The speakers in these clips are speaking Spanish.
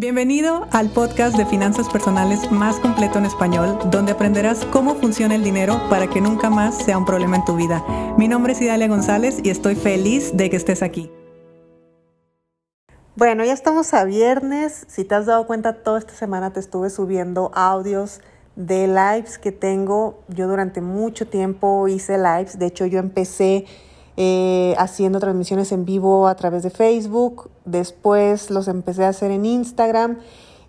Bienvenido al podcast de finanzas personales más completo en español, donde aprenderás cómo funciona el dinero para que nunca más sea un problema en tu vida. Mi nombre es Idalia González y estoy feliz de que estés aquí. Bueno, ya estamos a viernes. Si te has dado cuenta, toda esta semana te estuve subiendo audios de lives que tengo. Yo durante mucho tiempo hice lives. De hecho, yo empecé eh, haciendo transmisiones en vivo a través de Facebook, después los empecé a hacer en Instagram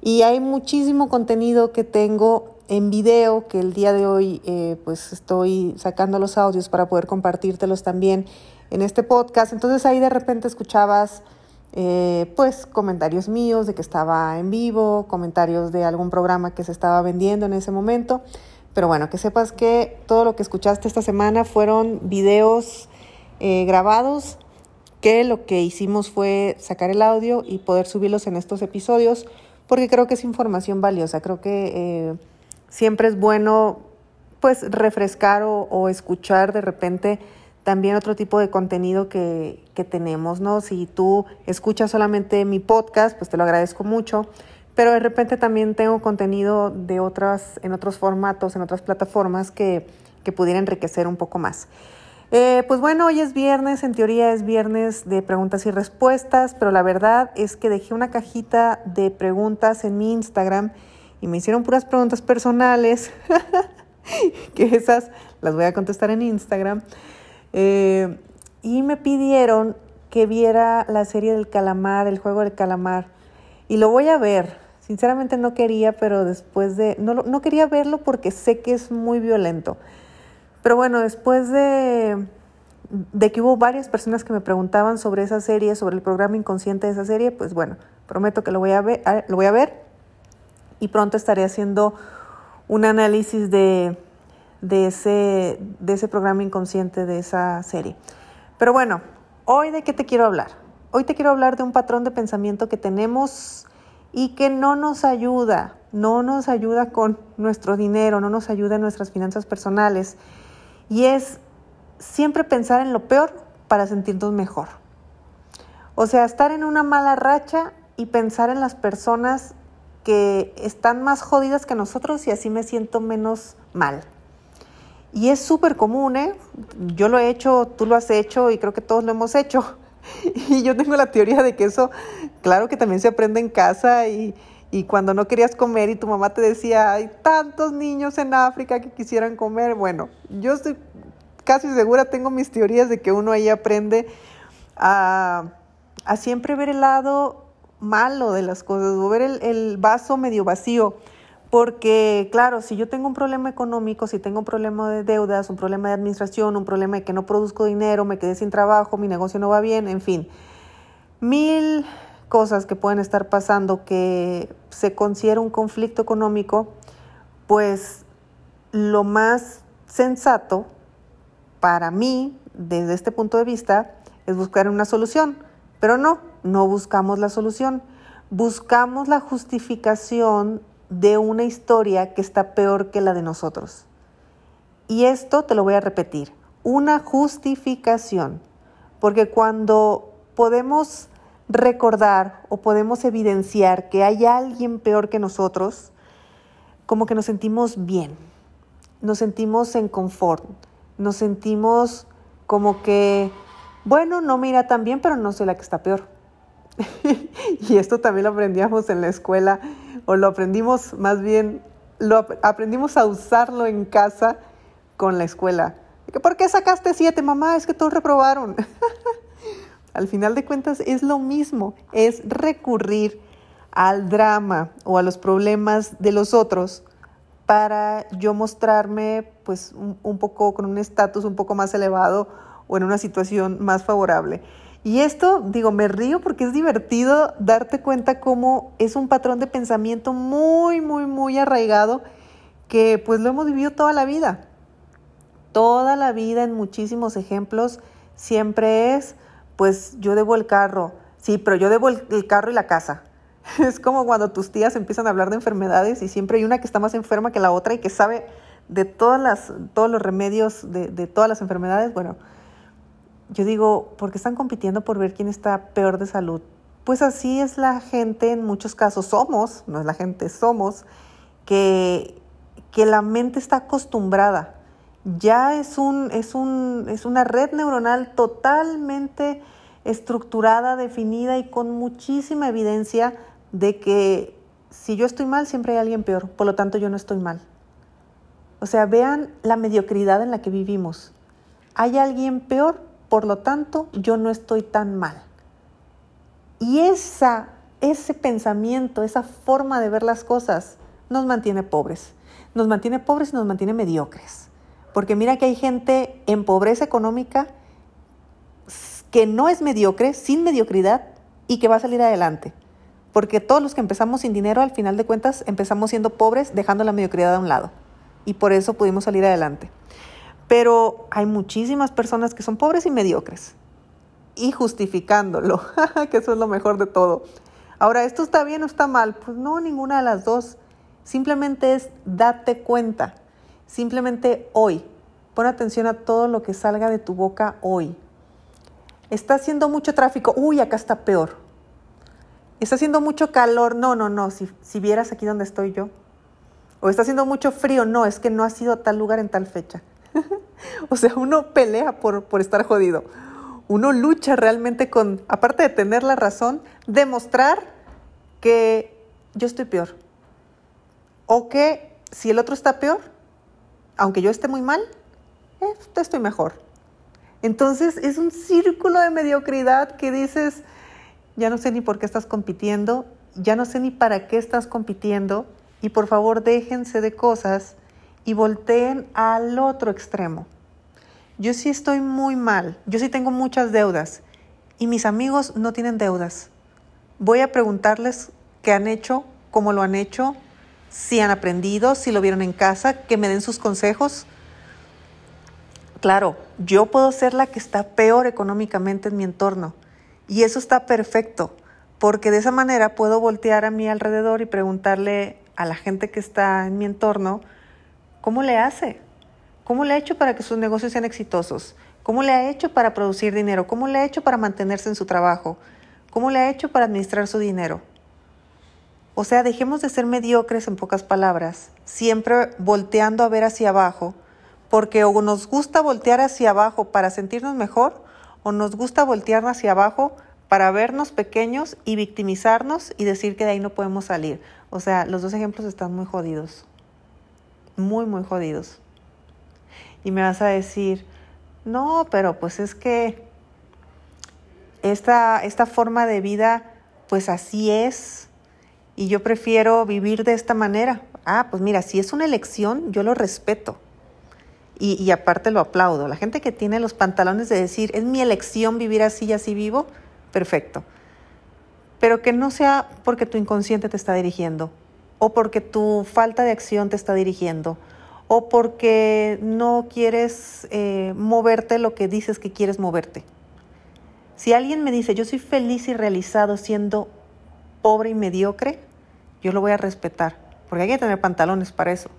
y hay muchísimo contenido que tengo en video que el día de hoy eh, pues estoy sacando los audios para poder compartírtelos también en este podcast. Entonces ahí de repente escuchabas eh, pues comentarios míos de que estaba en vivo, comentarios de algún programa que se estaba vendiendo en ese momento. Pero bueno, que sepas que todo lo que escuchaste esta semana fueron videos eh, grabados que lo que hicimos fue sacar el audio y poder subirlos en estos episodios porque creo que es información valiosa. Creo que eh, siempre es bueno pues refrescar o, escuchar de repente también otro tipo de contenido que, que, tenemos, ¿no? Si tú escuchas solamente mi podcast, pues te lo agradezco mucho, pero de repente también tengo contenido de otras, en otros formatos, en otras plataformas que, que pudiera enriquecer un poco más. Eh, pues bueno, hoy es viernes, en teoría es viernes de preguntas y respuestas, pero la verdad es que dejé una cajita de preguntas en mi Instagram y me hicieron puras preguntas personales, que esas las voy a contestar en Instagram. Eh, y me pidieron que viera la serie del calamar, el juego del calamar. Y lo voy a ver. Sinceramente no quería, pero después de... No, no quería verlo porque sé que es muy violento. Pero bueno, después de, de que hubo varias personas que me preguntaban sobre esa serie, sobre el programa inconsciente de esa serie, pues bueno, prometo que lo voy a ver, lo voy a ver y pronto estaré haciendo un análisis de, de, ese, de ese programa inconsciente de esa serie. Pero bueno, hoy de qué te quiero hablar. Hoy te quiero hablar de un patrón de pensamiento que tenemos y que no nos ayuda, no nos ayuda con nuestro dinero, no nos ayuda en nuestras finanzas personales y es siempre pensar en lo peor para sentirnos mejor. O sea, estar en una mala racha y pensar en las personas que están más jodidas que nosotros y así me siento menos mal. Y es súper común, ¿eh? Yo lo he hecho, tú lo has hecho y creo que todos lo hemos hecho. Y yo tengo la teoría de que eso, claro que también se aprende en casa y, y cuando no querías comer y tu mamá te decía, hay tantos niños en África que quisieran comer, bueno, yo estoy casi segura, tengo mis teorías de que uno ahí aprende a, siempre ver el lado malo de las cosas, o ver el, el vaso medio vacío. Porque, claro, si yo tengo un problema económico, si tengo un problema de deudas, un problema de administración, un problema de que no produzco dinero, me quedé sin trabajo, mi negocio no va bien, en fin, mil cosas que pueden estar pasando que se considera un conflicto económico, pues lo más sensato para mí, desde este punto de vista, es buscar una solución. Pero no, no buscamos la solución. Buscamos la justificación de una historia que está peor que la de nosotros. Y esto te lo voy a repetir, una justificación. Porque cuando podemos recordar o podemos evidenciar que hay alguien peor que nosotros, como que nos sentimos bien, nos sentimos en confort, nos sentimos como que, bueno, no me irá tan bien, pero no soy la que está peor. y esto también lo aprendíamos en la escuela, o lo aprendimos más bien, lo aprendimos a usarlo en casa con la escuela. ¿Por qué sacaste siete, mamá? Es que todos reprobaron. Al final de cuentas es lo mismo, es recurrir al drama o a los problemas de los otros para yo mostrarme pues un, poco con un estatus un poco más elevado o en una situación más favorable. Y esto, digo, me río porque es divertido darte cuenta cómo es un patrón de pensamiento muy, muy, muy arraigado que pues lo hemos vivido toda la vida. Toda la vida en muchísimos ejemplos siempre es pues yo debo el carro, sí, pero yo debo el, carro y la casa. Es como cuando tus tías empiezan a hablar de enfermedades y siempre hay una que está más enferma que la otra y que sabe de todas las, todos los remedios de, de todas las enfermedades. Bueno, yo digo, porque están compitiendo por ver quién está peor de salud. pues así es la gente, en muchos casos somos, no es la gente, somos, que, que la mente está acostumbrada. Ya es, un, es, un, es una red neuronal totalmente estructurada, definida y con muchísima evidencia de que si yo estoy mal, siempre hay alguien peor, por lo tanto yo no estoy mal. O sea, vean la mediocridad en la que vivimos. Hay alguien peor, por lo tanto yo no estoy tan mal. Y esa, ese pensamiento, esa forma de ver las cosas nos mantiene pobres. Nos mantiene pobres y nos mantiene mediocres. Porque mira que hay gente en pobreza económica que no es mediocre, sin mediocridad y que va a salir adelante. Porque todos los que empezamos sin dinero, al final de cuentas, empezamos siendo pobres, dejando la mediocridad a un lado. Y por eso pudimos salir adelante. Pero hay muchísimas personas que son pobres y mediocres y justificándolo, que eso es lo mejor de todo. Ahora, ¿esto está bien o está mal? Pues no, ninguna de las dos. Simplemente es date cuenta. Simplemente hoy. Pon atención a todo lo que salga de tu boca hoy. Está haciendo mucho tráfico. Uy, acá está peor. Está haciendo mucho calor. No, no, no. Si, si vieras aquí donde estoy yo. O está haciendo mucho frío. No, es que no ha sido tal lugar en tal fecha. o sea, uno pelea por, por estar jodido uno lucha realmente con, aparte de tener la razón, demostrar que yo estoy peor. O que si el otro está peor, aunque yo esté muy mal, eh, estoy mejor. Entonces es un círculo de mediocridad que dices, ya no sé ni por qué estás compitiendo, ya no sé ni para qué estás compitiendo, y por favor déjense de cosas y volteen al otro extremo yo sí estoy muy mal, yo sí tengo muchas deudas y mis amigos no tienen deudas. Voy a preguntarles qué han hecho, cómo lo han hecho, si han aprendido, si lo vieron en casa, que me den sus consejos. Claro, yo puedo ser la que está peor económicamente en mi entorno y eso está perfecto, porque de esa manera puedo voltear a mi alrededor y preguntarle a la gente que está en mi entorno, ¿cómo le hace? ¿Cómo le ha hecho para que sus negocios sean exitosos? ¿Cómo le ha hecho para producir dinero? ¿Cómo le ha hecho para mantenerse en su trabajo? ¿Cómo le ha hecho para administrar su dinero? O sea, dejemos de ser mediocres en pocas palabras, siempre volteando a ver hacia abajo, porque o nos gusta voltear hacia abajo para sentirnos mejor, o nos gusta voltear hacia abajo para vernos pequeños y victimizarnos y decir que de ahí no podemos salir. O sea, los dos ejemplos están muy jodidos, muy, muy jodidos. Y me vas a decir, no, pero pues es que esta, esta forma de vida, pues así es, y yo prefiero vivir de esta manera. Ah, pues mira, si es una elección, yo lo respeto. Y, y, aparte lo aplaudo. La gente que tiene los pantalones de decir, es mi elección vivir así y así vivo, perfecto. Pero que no sea porque tu inconsciente te está dirigiendo o porque tu falta de acción te está dirigiendo o porque no quieres eh, moverte lo que dices que quieres moverte. Si alguien me dice, yo soy feliz y realizado siendo pobre y mediocre, yo lo voy a respetar, porque hay que tener pantalones para eso.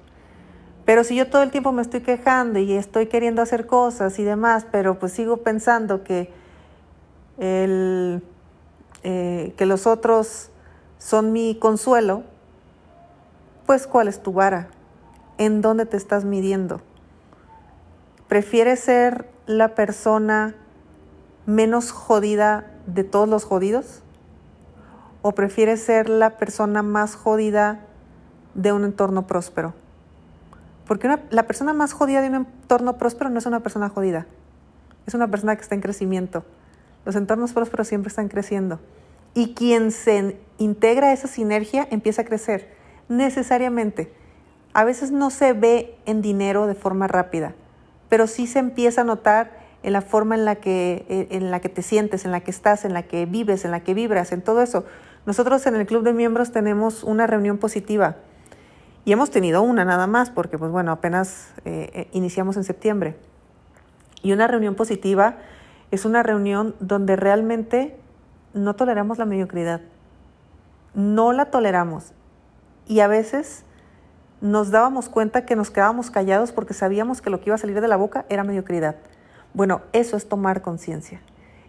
Pero si yo todo el tiempo me estoy quejando y estoy queriendo hacer cosas y demás, pero pues sigo pensando que, el, eh, que los otros son mi consuelo, pues ¿cuál es tu vara? en dónde te estás midiendo. ¿Prefieres ser la persona menos jodida de todos los jodidos? ¿O prefieres ser la persona más jodida de un entorno próspero? Porque la persona más jodida de un entorno próspero no es una persona jodida, es una persona que está en crecimiento. Los entornos prósperos siempre están creciendo. Y quien se integra a esa sinergia empieza a crecer, necesariamente a veces no se ve en dinero de forma rápida, pero sí se empieza a notar en la forma en la que, en la que te sientes, en la que estás, en la que vives, en la que vibras, en todo eso. Nosotros en el club de miembros tenemos una reunión positiva y hemos tenido una nada más porque, pues bueno, apenas eh, eh, iniciamos en septiembre. Y una reunión positiva es una reunión donde realmente no toleramos la mediocridad. No la toleramos. Y a veces nos dábamos cuenta que nos quedábamos callados porque sabíamos que lo que iba a salir de la boca era mediocridad. Bueno, eso es tomar conciencia.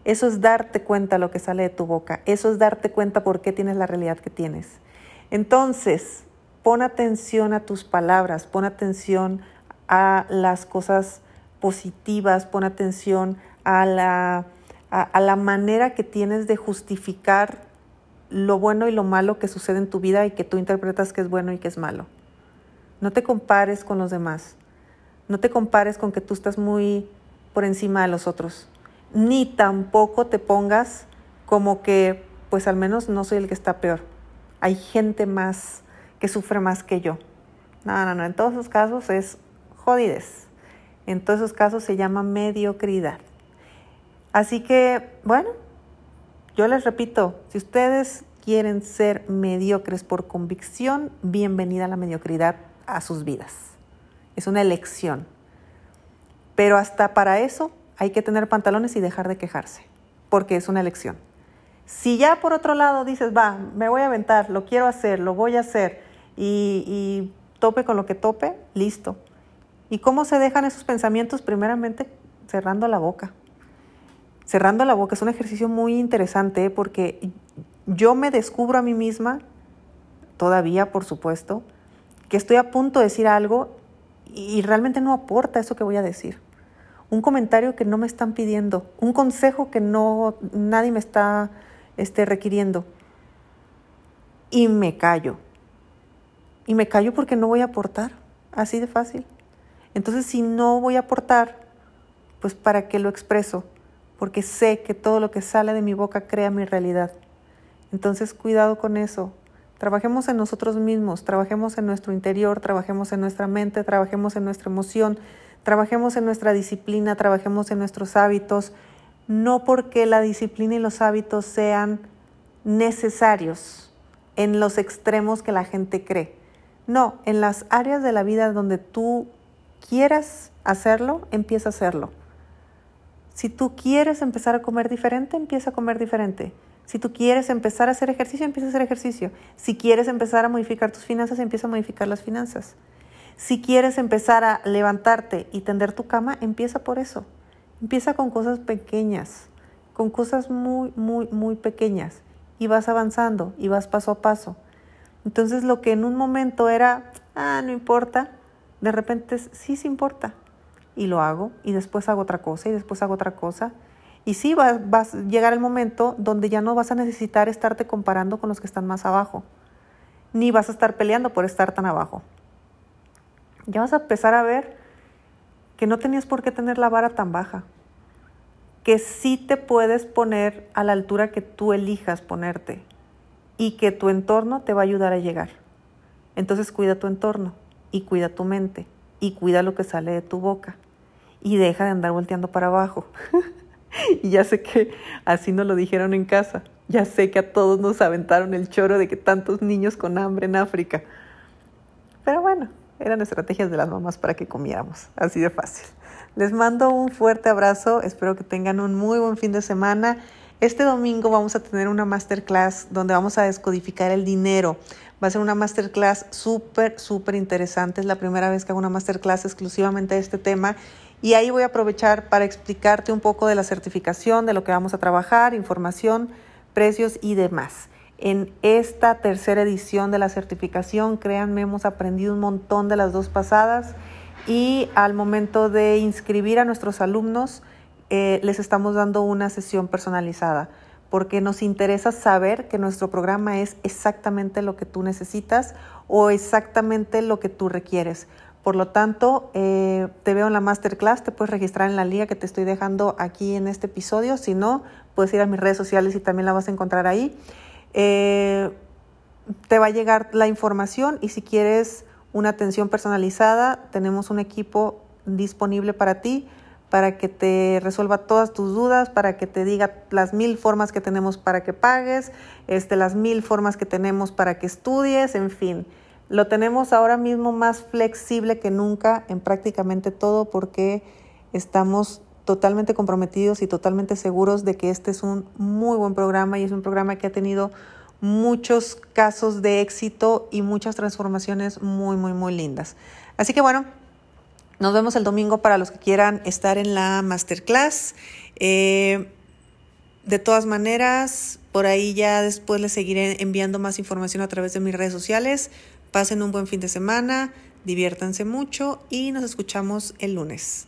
Eso es darte cuenta lo que sale de tu boca. Eso es darte cuenta por qué tienes la realidad que tienes. Entonces, pon atención a tus palabras, pon atención a las cosas positivas, pon atención a la, a, la manera que tienes de justificar lo bueno y lo malo que sucede en tu vida y que tú interpretas que es bueno y que es malo. No te compares con los demás. No te compares con que tú estás muy por encima de los otros. Ni tampoco te pongas como que, pues al menos no soy el que está peor. Hay gente más que sufre más que yo. No, no, no. En todos esos casos es jodidez. En todos esos casos se llama mediocridad. Así que, bueno, yo les repito, si ustedes quieren ser mediocres por convicción, bienvenida la mediocridad a sus vidas. Es una elección. Pero hasta para eso hay que tener pantalones y dejar de quejarse, porque es una elección. Si ya por otro lado dices, va, me voy a aventar, lo quiero hacer, lo voy a hacer, y, y tope con lo que tope, listo. ¿Y cómo se dejan esos pensamientos? Primeramente, cerrando la boca. Cerrando la boca es un ejercicio muy interesante ¿eh? porque yo me descubro a mí misma, todavía por supuesto, que estoy a punto de decir algo y realmente no aporta eso que voy a decir. Un comentario que no me están pidiendo, un consejo que no nadie me está este, requiriendo. Y me callo. Y me callo porque no voy a aportar, así de fácil. Entonces, si no voy a aportar, pues ¿para qué lo expreso? Porque sé que todo lo que sale de mi boca crea mi realidad. Entonces, cuidado con eso. Trabajemos en nosotros mismos, trabajemos en nuestro interior, trabajemos en nuestra mente, trabajemos en nuestra emoción, trabajemos en nuestra disciplina, trabajemos en nuestros hábitos, no porque la disciplina y los hábitos sean necesarios en los extremos que la gente cree. No, en las áreas de la vida donde tú quieras hacerlo, empieza a hacerlo. Si tú quieres empezar a comer diferente, empieza a comer diferente. Si tú quieres empezar a hacer ejercicio, empieza a hacer ejercicio. Si quieres empezar a modificar tus finanzas, empieza a modificar las finanzas. Si quieres empezar a levantarte y tender tu cama, empieza por eso. Empieza con cosas pequeñas, con cosas muy, muy, muy pequeñas. Y vas avanzando y vas paso a paso. Entonces lo que en un momento era, ah, no importa, de repente sí se importa. Y lo hago y después hago otra cosa y después hago otra cosa. Y sí va, a llegar el momento donde ya no vas a necesitar estarte comparando con los que están más abajo. Ni vas a estar peleando por estar tan abajo. Ya vas a empezar a ver que no tenías por qué tener la vara tan baja. Que sí te puedes poner a la altura que tú elijas ponerte y que tu entorno te va a ayudar a llegar. Entonces cuida tu entorno y cuida tu mente y cuida lo que sale de tu boca y deja de andar volteando para abajo. y ya sé que así nos lo dijeron en casa. Ya sé que a todos nos aventaron el choro de que tantos niños con hambre en África. Pero bueno, eran estrategias de las mamás para que comiéramos, así de fácil. Les mando un fuerte abrazo, espero que tengan un muy buen fin de semana. Este domingo vamos a tener una masterclass donde vamos a descodificar el dinero. Va a ser una masterclass súper, súper interesante. Es la primera vez que hago una masterclass exclusivamente de este tema. Y ahí voy a aprovechar para explicarte un poco de la certificación, de lo que vamos a trabajar, información, precios y demás. En esta tercera edición de la certificación, créanme, hemos aprendido un montón de las dos pasadas y al momento de inscribir a nuestros alumnos, eh, les estamos dando una sesión personalizada, porque nos interesa saber que nuestro programa es exactamente lo que tú necesitas o exactamente lo que tú requieres. Por lo tanto, eh, te veo en la masterclass, te puedes registrar en la liga que te estoy dejando aquí en este episodio. Si no, puedes ir a mis redes sociales y también la vas a encontrar ahí. Eh, te va a llegar la información y si quieres una atención personalizada, tenemos un equipo disponible para ti para que te resuelva todas tus dudas, para que te diga las mil formas que tenemos para que pagues, este, las mil formas que tenemos para que estudies, en fin. Lo tenemos ahora mismo más flexible que nunca en prácticamente todo porque estamos totalmente comprometidos y totalmente seguros de que este es un muy buen programa y es un programa que ha tenido muchos casos de éxito y muchas transformaciones muy, muy, muy lindas. Así que bueno, nos vemos el domingo para los que quieran estar en la masterclass. Eh, De todas maneras, por ahí ya después les seguiré enviando más información a través de mis redes sociales. Pasen un buen fin de semana, diviértanse mucho y nos escuchamos el lunes.